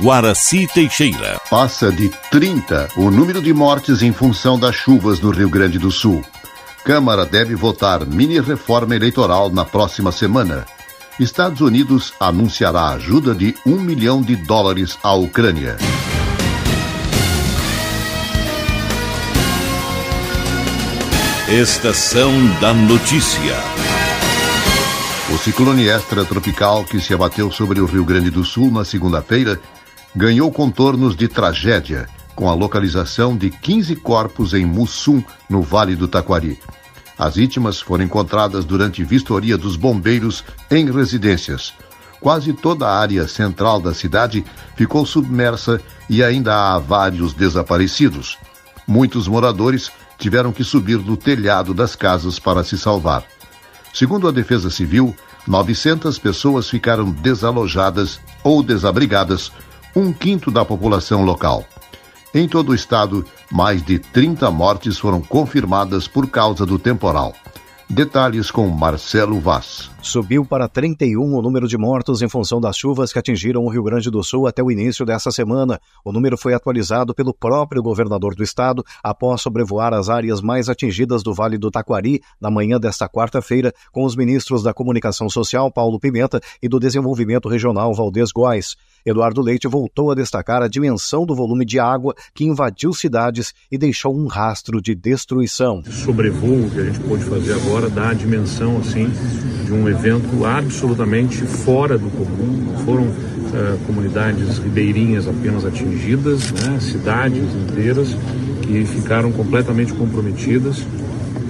Guaraci Teixeira. Passa de 30 o número de mortes em função das chuvas no Rio Grande do Sul. Câmara deve votar mini reforma eleitoral na próxima semana. Estados Unidos anunciará ajuda de um milhão de dólares à Ucrânia. Estação da Notícia. O ciclone extratropical que se abateu sobre o Rio Grande do Sul na segunda-feira ganhou contornos de tragédia, com a localização de 15 corpos em Mussum, no Vale do Taquari. As vítimas foram encontradas durante vistoria dos bombeiros em residências. Quase toda a área central da cidade ficou submersa e ainda há vários desaparecidos. Muitos moradores tiveram que subir do telhado das casas para se salvar. Segundo a Defesa Civil, 900 pessoas ficaram desalojadas ou desabrigadas, um quinto da população local. Em todo o estado, mais de 30 mortes foram confirmadas por causa do temporal. Detalhes com Marcelo Vaz. Subiu para 31 o número de mortos em função das chuvas que atingiram o Rio Grande do Sul até o início dessa semana. O número foi atualizado pelo próprio governador do estado após sobrevoar as áreas mais atingidas do Vale do Taquari na manhã desta quarta-feira com os ministros da Comunicação Social, Paulo Pimenta, e do Desenvolvimento Regional, Valdez Góes. Eduardo Leite voltou a destacar a dimensão do volume de água que invadiu cidades e deixou um rastro de destruição. O sobrevoo que a gente pôde fazer agora dá a dimensão assim de um evento absolutamente fora do comum. Foram uh, comunidades ribeirinhas apenas atingidas, né? cidades inteiras que ficaram completamente comprometidas.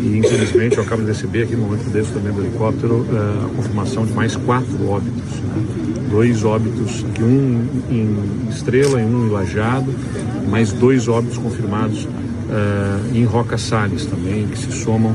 E infelizmente eu acabo de receber aqui no momento desse também do helicóptero uh, a confirmação de mais quatro óbitos. Né? dois óbitos, um em Estrela e um em Lajado, mais dois óbitos confirmados uh, em Roca Salles também, que se somam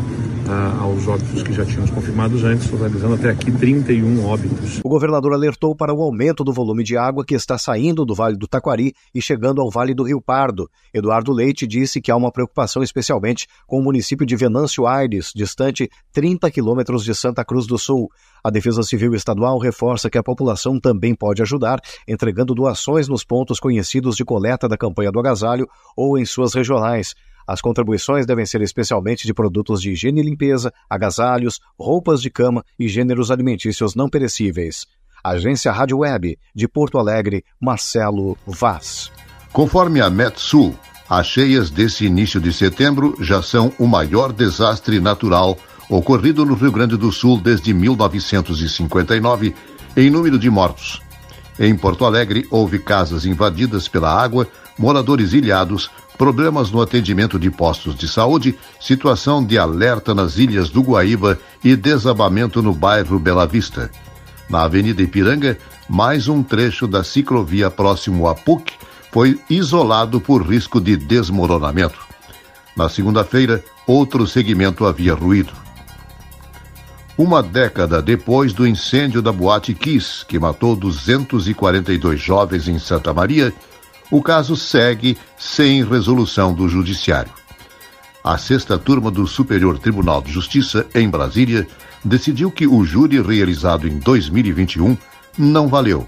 aos óbitos que já tínhamos confirmados antes, totalizando até aqui 31 óbitos. O governador alertou para o aumento do volume de água que está saindo do Vale do Taquari e chegando ao Vale do Rio Pardo. Eduardo Leite disse que há uma preocupação especialmente com o município de Venâncio Aires, distante 30 quilômetros de Santa Cruz do Sul. A Defesa Civil Estadual reforça que a população também pode ajudar, entregando doações nos pontos conhecidos de coleta da campanha do agasalho ou em suas regionais. As contribuições devem ser especialmente de produtos de higiene e limpeza, agasalhos, roupas de cama e gêneros alimentícios não perecíveis. Agência Rádio Web, de Porto Alegre, Marcelo Vaz. Conforme a Metsul, as cheias desse início de setembro já são o maior desastre natural ocorrido no Rio Grande do Sul desde 1959, em número de mortos. Em Porto Alegre, houve casas invadidas pela água, moradores ilhados, problemas no atendimento de postos de saúde, situação de alerta nas ilhas do Guaíba e desabamento no bairro Bela Vista. Na Avenida Ipiranga, mais um trecho da ciclovia próximo a PUC foi isolado por risco de desmoronamento. Na segunda-feira, outro segmento havia ruído. Uma década depois do incêndio da Boate Kiss, que matou 242 jovens em Santa Maria, o caso segue sem resolução do Judiciário. A sexta turma do Superior Tribunal de Justiça, em Brasília, decidiu que o júri realizado em 2021 não valeu.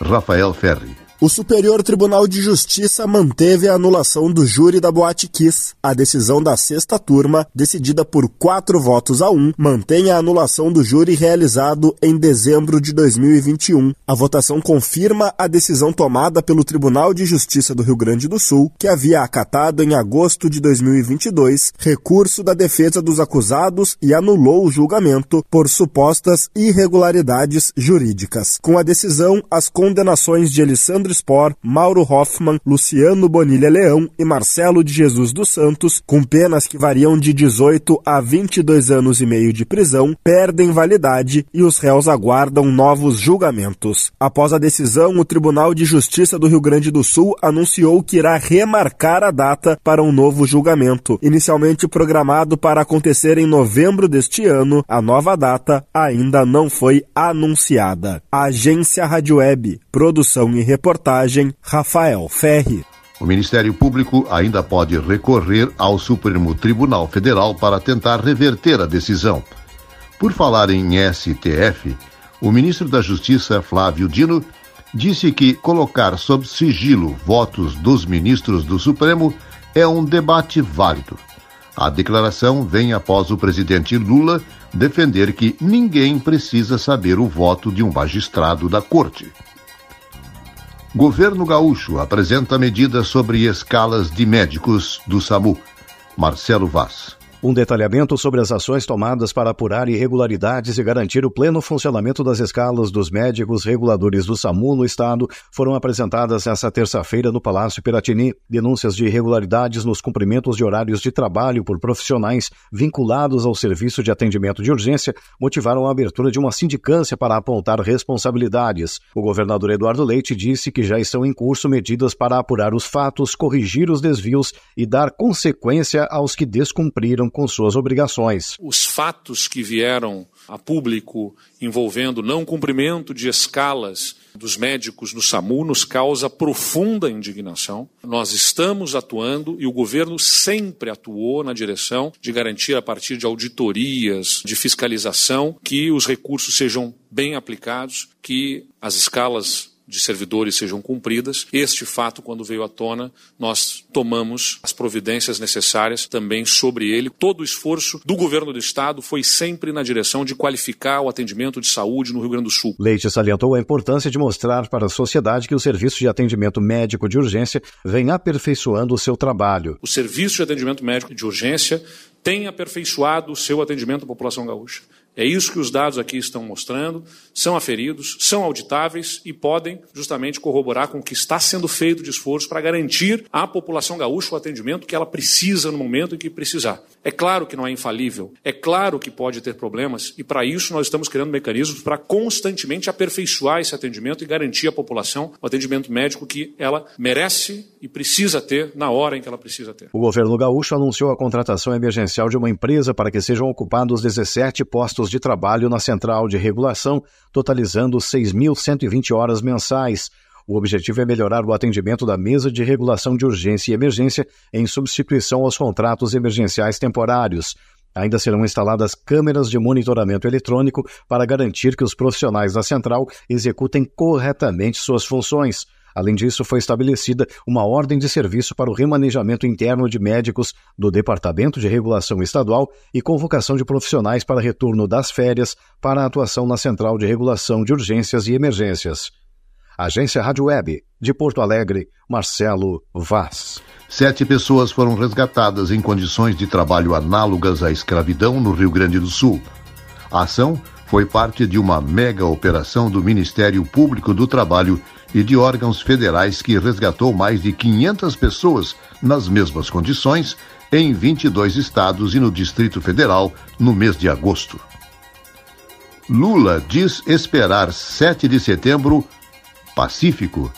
Rafael Ferri. O Superior Tribunal de Justiça manteve a anulação do júri da Boate Kiss. A decisão da sexta turma, decidida por quatro votos a um, mantém a anulação do júri realizado em dezembro de 2021. A votação confirma a decisão tomada pelo Tribunal de Justiça do Rio Grande do Sul, que havia acatado em agosto de 2022 recurso da defesa dos acusados e anulou o julgamento por supostas irregularidades jurídicas. Com a decisão, as condenações de Alessandro Spor, Mauro Hoffman, Luciano Bonilha Leão e Marcelo de Jesus dos Santos, com penas que variam de 18 a 22 anos e meio de prisão, perdem validade e os réus aguardam novos julgamentos. Após a decisão, o Tribunal de Justiça do Rio Grande do Sul anunciou que irá remarcar a data para um novo julgamento. Inicialmente programado para acontecer em novembro deste ano, a nova data ainda não foi anunciada. Agência Rádio Web, produção e reportagem Reportagem Rafael Ferri. O Ministério Público ainda pode recorrer ao Supremo Tribunal Federal para tentar reverter a decisão. Por falar em STF, o ministro da Justiça, Flávio Dino, disse que colocar sob sigilo votos dos ministros do Supremo é um debate válido. A declaração vem após o presidente Lula defender que ninguém precisa saber o voto de um magistrado da corte. Governo Gaúcho apresenta medidas sobre escalas de médicos do SAMU. Marcelo Vaz. Um detalhamento sobre as ações tomadas para apurar irregularidades e garantir o pleno funcionamento das escalas dos médicos reguladores do SAMU no Estado foram apresentadas esta terça-feira no Palácio Piratini. Denúncias de irregularidades nos cumprimentos de horários de trabalho por profissionais vinculados ao serviço de atendimento de urgência motivaram a abertura de uma sindicância para apontar responsabilidades. O governador Eduardo Leite disse que já estão em curso medidas para apurar os fatos, corrigir os desvios e dar consequência aos que descumpriram com suas obrigações. Os fatos que vieram a público envolvendo não cumprimento de escalas dos médicos no SAMU nos causa profunda indignação. Nós estamos atuando e o governo sempre atuou na direção de garantir, a partir de auditorias, de fiscalização, que os recursos sejam bem aplicados, que as escalas de servidores sejam cumpridas. Este fato, quando veio à tona, nós tomamos as providências necessárias também sobre ele. Todo o esforço do governo do estado foi sempre na direção de qualificar o atendimento de saúde no Rio Grande do Sul. Leite salientou a importância de mostrar para a sociedade que o serviço de atendimento médico de urgência vem aperfeiçoando o seu trabalho. O serviço de atendimento médico de urgência tem aperfeiçoado o seu atendimento à população gaúcha. É isso que os dados aqui estão mostrando, são aferidos, são auditáveis e podem justamente corroborar com o que está sendo feito de esforço para garantir à população gaúcha o atendimento que ela precisa no momento em que precisar. É claro que não é infalível, é claro que pode ter problemas e para isso nós estamos criando mecanismos para constantemente aperfeiçoar esse atendimento e garantir à população o atendimento médico que ela merece e precisa ter na hora em que ela precisa ter. O governo gaúcho anunciou a contratação emergencial de uma empresa para que sejam ocupados 17 postos postos de trabalho na Central de Regulação, totalizando 6.120 horas mensais. O objetivo é melhorar o atendimento da mesa de regulação de urgência e emergência em substituição aos contratos emergenciais temporários. Ainda serão instaladas câmeras de monitoramento eletrônico para garantir que os profissionais da central executem corretamente suas funções. Além disso, foi estabelecida uma ordem de serviço para o remanejamento interno de médicos do Departamento de Regulação Estadual e convocação de profissionais para retorno das férias para a atuação na Central de Regulação de Urgências e Emergências. Agência Rádio Web, de Porto Alegre, Marcelo Vaz. Sete pessoas foram resgatadas em condições de trabalho análogas à escravidão no Rio Grande do Sul. A ação foi parte de uma mega operação do Ministério Público do Trabalho e de órgãos federais que resgatou mais de 500 pessoas nas mesmas condições em 22 estados e no Distrito Federal no mês de agosto. Lula diz esperar 7 de setembro pacífico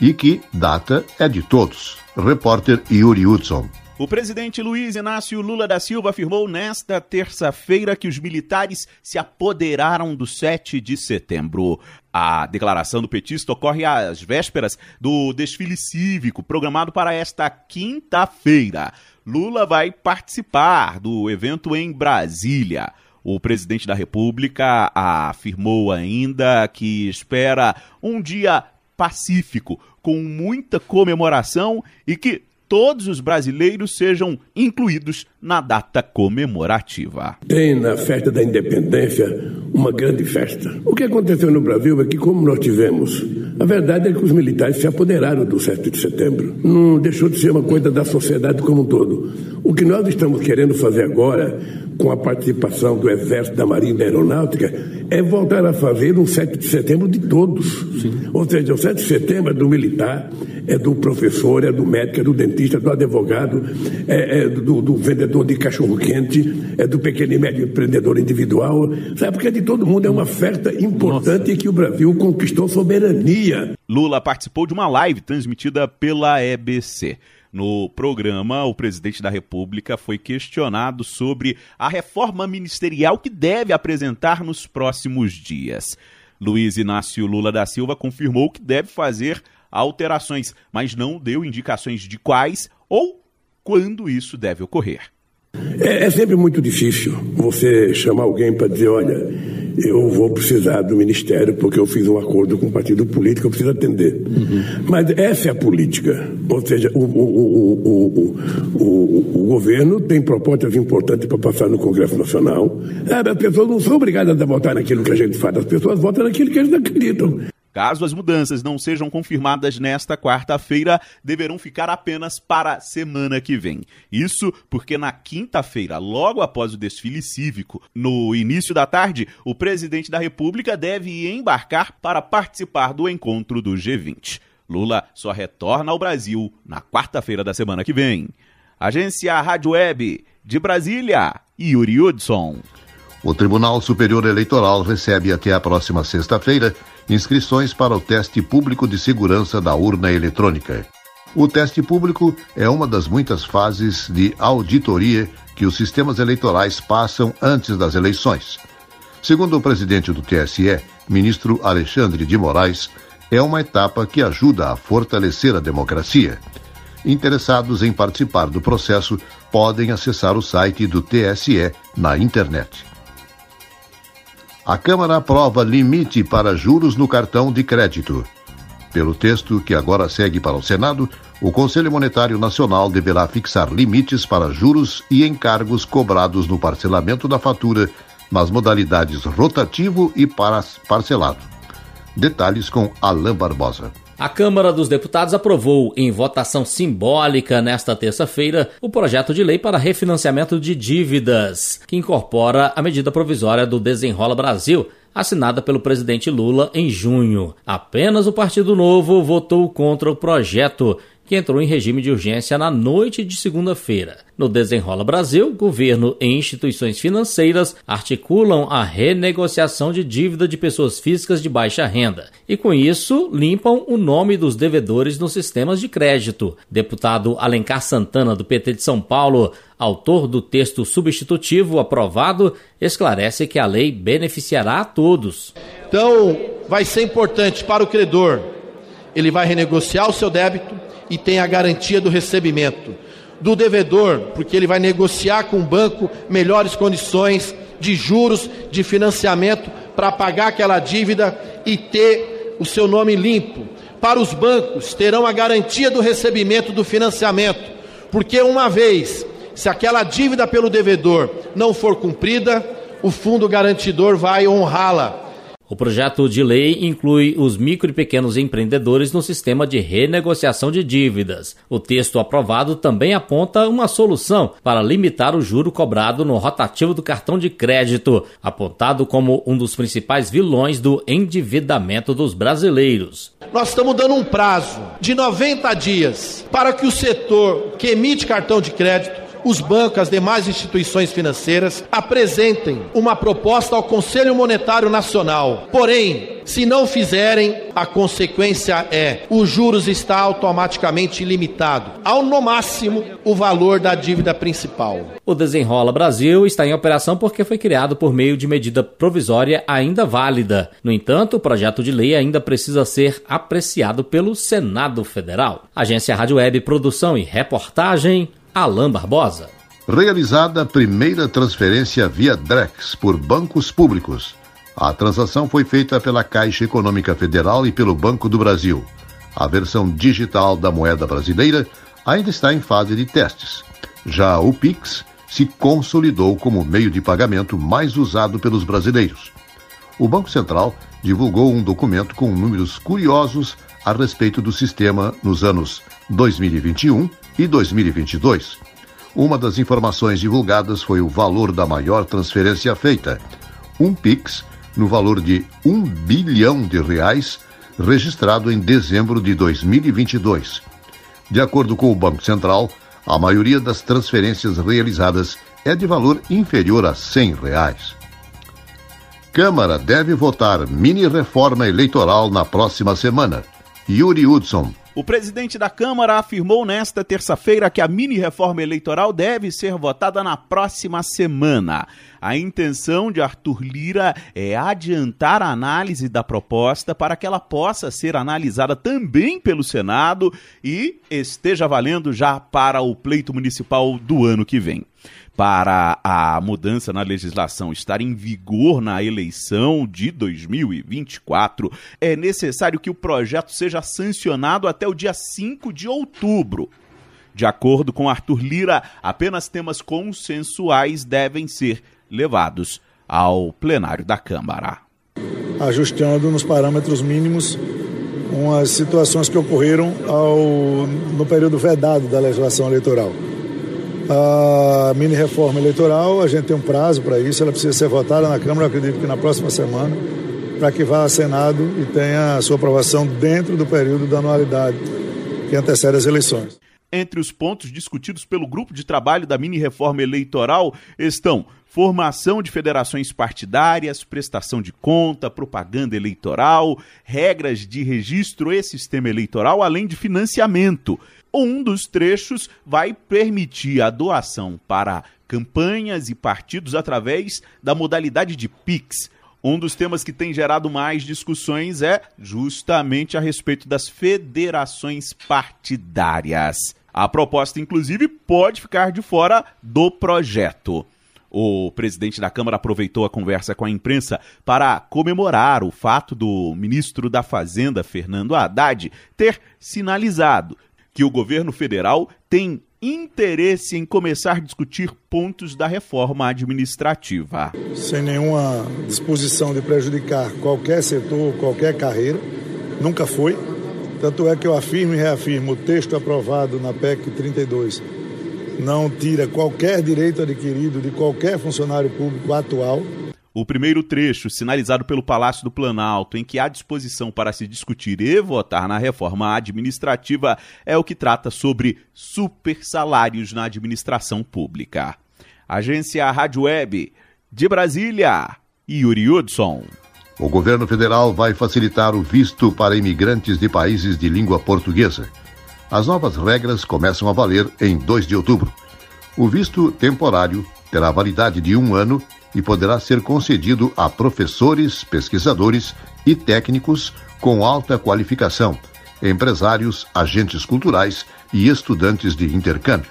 e que data é de todos. Repórter Yuri Hudson. O presidente Luiz Inácio Lula da Silva afirmou nesta terça-feira que os militares se apoderaram do 7 de setembro. A declaração do petista ocorre às vésperas do desfile cívico programado para esta quinta-feira. Lula vai participar do evento em Brasília. O presidente da República afirmou ainda que espera um dia pacífico, com muita comemoração e que todos os brasileiros sejam incluídos na data comemorativa. Tem na festa da independência uma grande festa. O que aconteceu no Brasil é que, como nós tivemos, a verdade é que os militares se apoderaram do 7 de setembro. Não deixou de ser uma coisa da sociedade como um todo. O que nós estamos querendo fazer agora, com a participação do Exército, da Marinha e da Aeronáutica, é voltar a fazer um 7 de setembro de todos. Sim. Ou seja, o 7 de setembro é do militar, é do professor, é do médico, é do dentista, é do advogado, é, é do, do, vendedor de cachorro-quente, é do pequeno e médio empreendedor individual, sabe? Porque é de todo mundo é uma oferta importante Nossa. que o Brasil conquistou soberania. Lula participou de uma live transmitida pela EBC. No programa, o presidente da República foi questionado sobre a reforma ministerial que deve apresentar nos próximos dias. Luiz Inácio Lula da Silva confirmou que deve fazer alterações, mas não deu indicações de quais ou quando isso deve ocorrer. É, é sempre muito difícil você chamar alguém para dizer: olha, eu vou precisar do ministério porque eu fiz um acordo com o partido político, eu preciso atender. Uhum. Mas essa é a política. Ou seja, o, o, o, o, governo tem propostas importantes para passar no Congresso Nacional. É, as pessoas não são obrigadas a votar naquilo que a gente faz, as pessoas votam naquilo que eles acreditam. Caso as mudanças não sejam confirmadas nesta quarta-feira, deverão ficar apenas para a semana que vem. Isso porque na quinta-feira, logo após o desfile cívico, no início da tarde, o presidente da República deve embarcar para participar do encontro do G20. Lula só retorna ao Brasil na quarta-feira da semana que vem. Agência Rádio Web de Brasília, Yuri Hudson. O Tribunal Superior Eleitoral recebe até a próxima sexta-feira inscrições para o teste público de segurança da urna eletrônica. O teste público é uma das muitas fases de auditoria que os sistemas eleitorais passam antes das eleições. Segundo o presidente do TSE, ministro Alexandre de Moraes, é uma etapa que ajuda a fortalecer a democracia. Interessados em participar do processo podem acessar o site do TSE na internet. A Câmara aprova limite para juros no cartão de crédito. Pelo texto que agora segue para o Senado, o Conselho Monetário Nacional deverá fixar limites para juros e encargos cobrados no parcelamento da fatura nas modalidades rotativo e parcelado. Detalhes com Alain Barbosa. A Câmara dos Deputados aprovou, em votação simbólica nesta terça-feira, o projeto de lei para refinanciamento de dívidas, que incorpora a medida provisória do Desenrola Brasil, assinada pelo presidente Lula em junho. Apenas o Partido Novo votou contra o projeto, que entrou em regime de urgência na noite de segunda-feira. No Desenrola Brasil, governo e instituições financeiras articulam a renegociação de dívida de pessoas físicas de baixa renda e, com isso, limpam o nome dos devedores nos sistemas de crédito. Deputado Alencar Santana, do PT de São Paulo, autor do texto substitutivo aprovado, esclarece que a lei beneficiará a todos. Então, vai ser importante para o credor. Ele vai renegociar o seu débito e tem a garantia do recebimento. Do devedor, porque ele vai negociar com o banco melhores condições de juros, de financiamento para pagar aquela dívida e ter o seu nome limpo. Para os bancos, terão a garantia do recebimento do financiamento, porque uma vez, se aquela dívida pelo devedor não for cumprida, o fundo garantidor vai honrá-la o projeto de lei inclui os micro e pequenos empreendedores no sistema de renegociação de dívidas. O texto aprovado também aponta uma solução para limitar o juro cobrado no rotativo do cartão de crédito, apontado como um dos principais vilões do endividamento dos brasileiros. Nós estamos dando um prazo de 90 dias para que o setor que emite cartão de crédito os bancos, as demais instituições financeiras apresentem uma proposta ao Conselho Monetário Nacional. Porém, se não fizerem, a consequência é o juros está automaticamente limitado ao no máximo o valor da dívida principal. O Desenrola Brasil está em operação porque foi criado por meio de medida provisória ainda válida. No entanto, o projeto de lei ainda precisa ser apreciado pelo Senado Federal. Agência Rádio Web Produção e Reportagem Alain Barbosa. Realizada a primeira transferência via Drex por bancos públicos. A transação foi feita pela Caixa Econômica Federal e pelo Banco do Brasil. A versão digital da moeda brasileira ainda está em fase de testes. Já o Pix se consolidou como meio de pagamento mais usado pelos brasileiros. O Banco Central divulgou um documento com números curiosos a respeito do sistema nos anos 2021 e 2022. Uma das informações divulgadas foi o valor da maior transferência feita, um PIX no valor de um bilhão de reais, registrado em dezembro de 2022. De acordo com o Banco Central, a maioria das transferências realizadas é de valor inferior a 100 reais. Câmara deve votar mini reforma eleitoral na próxima semana. Yuri Hudson, o presidente da Câmara afirmou nesta terça-feira que a mini reforma eleitoral deve ser votada na próxima semana. A intenção de Arthur Lira é adiantar a análise da proposta para que ela possa ser analisada também pelo Senado e esteja valendo já para o pleito municipal do ano que vem para a mudança na legislação estar em vigor na eleição de 2024, é necessário que o projeto seja sancionado até o dia 5 de outubro. De acordo com Arthur Lira, apenas temas consensuais devem ser levados ao plenário da Câmara. Ajustando nos parâmetros mínimos umas situações que ocorreram ao, no período vedado da legislação eleitoral. A mini reforma eleitoral, a gente tem um prazo para isso, ela precisa ser votada na Câmara, acredito que na próxima semana, para que vá ao Senado e tenha a sua aprovação dentro do período da anualidade que antecede as eleições. Entre os pontos discutidos pelo grupo de trabalho da mini reforma eleitoral estão formação de federações partidárias, prestação de conta, propaganda eleitoral, regras de registro e sistema eleitoral, além de financiamento. Um dos trechos vai permitir a doação para campanhas e partidos através da modalidade de PIX. Um dos temas que tem gerado mais discussões é justamente a respeito das federações partidárias. A proposta, inclusive, pode ficar de fora do projeto. O presidente da Câmara aproveitou a conversa com a imprensa para comemorar o fato do ministro da Fazenda, Fernando Haddad, ter sinalizado que o governo federal tem interesse em começar a discutir pontos da reforma administrativa. Sem nenhuma disposição de prejudicar qualquer setor, qualquer carreira, nunca foi. Tanto é que eu afirmo e reafirmo: o texto aprovado na PEC 32 não tira qualquer direito adquirido de qualquer funcionário público atual o primeiro trecho, sinalizado pelo Palácio do Planalto, em que há disposição para se discutir e votar na reforma administrativa, é o que trata sobre super salários na administração pública. Agência Rádio Web de Brasília, Yuri Hudson. O governo federal vai facilitar o visto para imigrantes de países de língua portuguesa. As novas regras começam a valer em 2 de outubro. O visto temporário terá validade de um ano e poderá ser concedido a professores, pesquisadores e técnicos com alta qualificação, empresários, agentes culturais e estudantes de intercâmbio.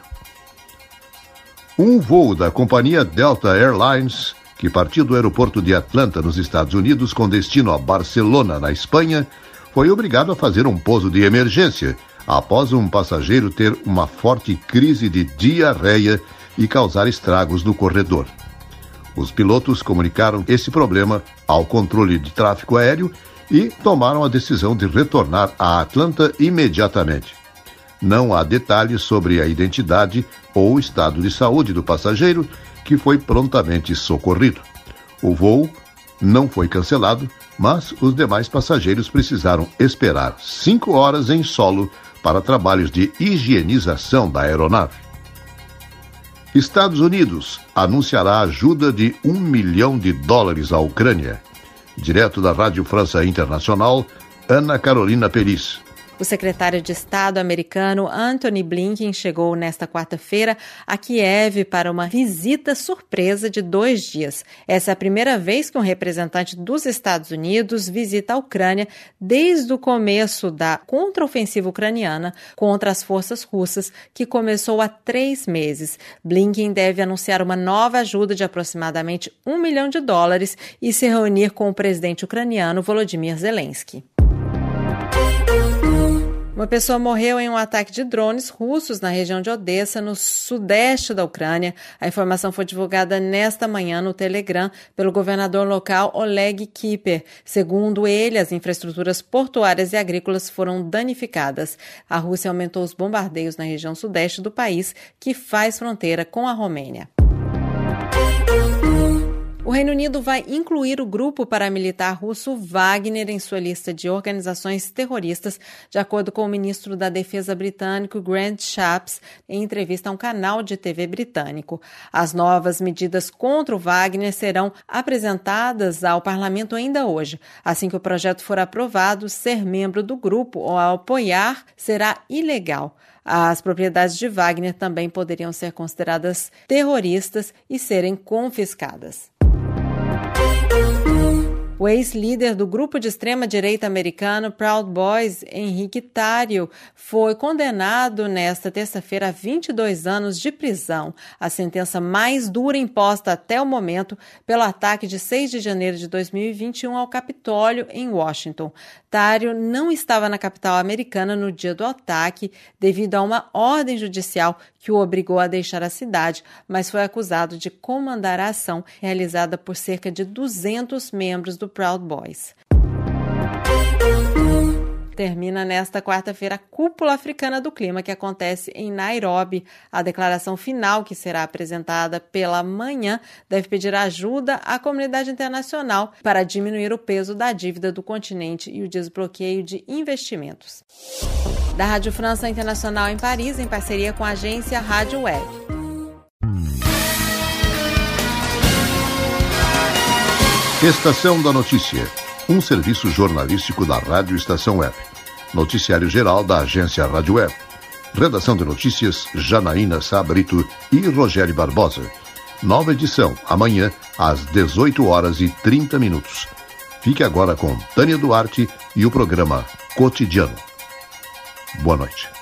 Um voo da companhia Delta Airlines, que partiu do aeroporto de Atlanta, nos Estados Unidos, com destino a Barcelona, na Espanha, foi obrigado a fazer um pouso de emergência após um passageiro ter uma forte crise de diarreia e causar estragos no corredor. Os pilotos comunicaram esse problema ao controle de tráfego aéreo e tomaram a decisão de retornar a Atlanta imediatamente. Não há detalhes sobre a identidade ou estado de saúde do passageiro, que foi prontamente socorrido. O voo não foi cancelado, mas os demais passageiros precisaram esperar cinco horas em solo para trabalhos de higienização da aeronave. Estados Unidos anunciará ajuda de um milhão de dólares à Ucrânia. Direto da Rádio França Internacional, Ana Carolina Peris. O secretário de Estado americano Anthony Blinken chegou nesta quarta-feira a Kiev para uma visita surpresa de dois dias. Essa é a primeira vez que um representante dos Estados Unidos visita a Ucrânia desde o começo da contraofensiva ucraniana contra as forças russas, que começou há três meses. Blinken deve anunciar uma nova ajuda de aproximadamente um milhão de dólares e se reunir com o presidente ucraniano Volodymyr Zelensky. Uma pessoa morreu em um ataque de drones russos na região de Odessa, no sudeste da Ucrânia. A informação foi divulgada nesta manhã no Telegram pelo governador local Oleg Kiper. Segundo ele, as infraestruturas portuárias e agrícolas foram danificadas. A Rússia aumentou os bombardeios na região sudeste do país, que faz fronteira com a Romênia. Reino Unido vai incluir o grupo paramilitar russo Wagner em sua lista de organizações terroristas, de acordo com o ministro da Defesa britânico Grant Shapps, em entrevista a um canal de TV britânico. As novas medidas contra o Wagner serão apresentadas ao parlamento ainda hoje. Assim que o projeto for aprovado, ser membro do grupo ou apoiar será ilegal. As propriedades de Wagner também poderiam ser consideradas terroristas e serem confiscadas. O ex-líder do grupo de extrema-direita americano Proud Boys, Henrique Tário, foi condenado nesta terça-feira a 22 anos de prisão, a sentença mais dura imposta até o momento pelo ataque de 6 de janeiro de 2021 ao Capitólio em Washington. Tário não estava na capital americana no dia do ataque devido a uma ordem judicial que o obrigou a deixar a cidade, mas foi acusado de comandar a ação realizada por cerca de 200 membros do Proud Boys. Termina nesta quarta-feira a Cúpula Africana do Clima, que acontece em Nairobi. A declaração final, que será apresentada pela manhã, deve pedir ajuda à comunidade internacional para diminuir o peso da dívida do continente e o desbloqueio de investimentos da Rádio França Internacional em Paris, em parceria com a agência Rádio Web. Estação da Notícia, um serviço jornalístico da Rádio Estação Web. Noticiário geral da agência Rádio Web. Redação de notícias Janaína Sabrito e Rogério Barbosa. Nova edição amanhã às 18 horas e 30 minutos. Fique agora com Tânia Duarte e o programa Cotidiano. Boa noite.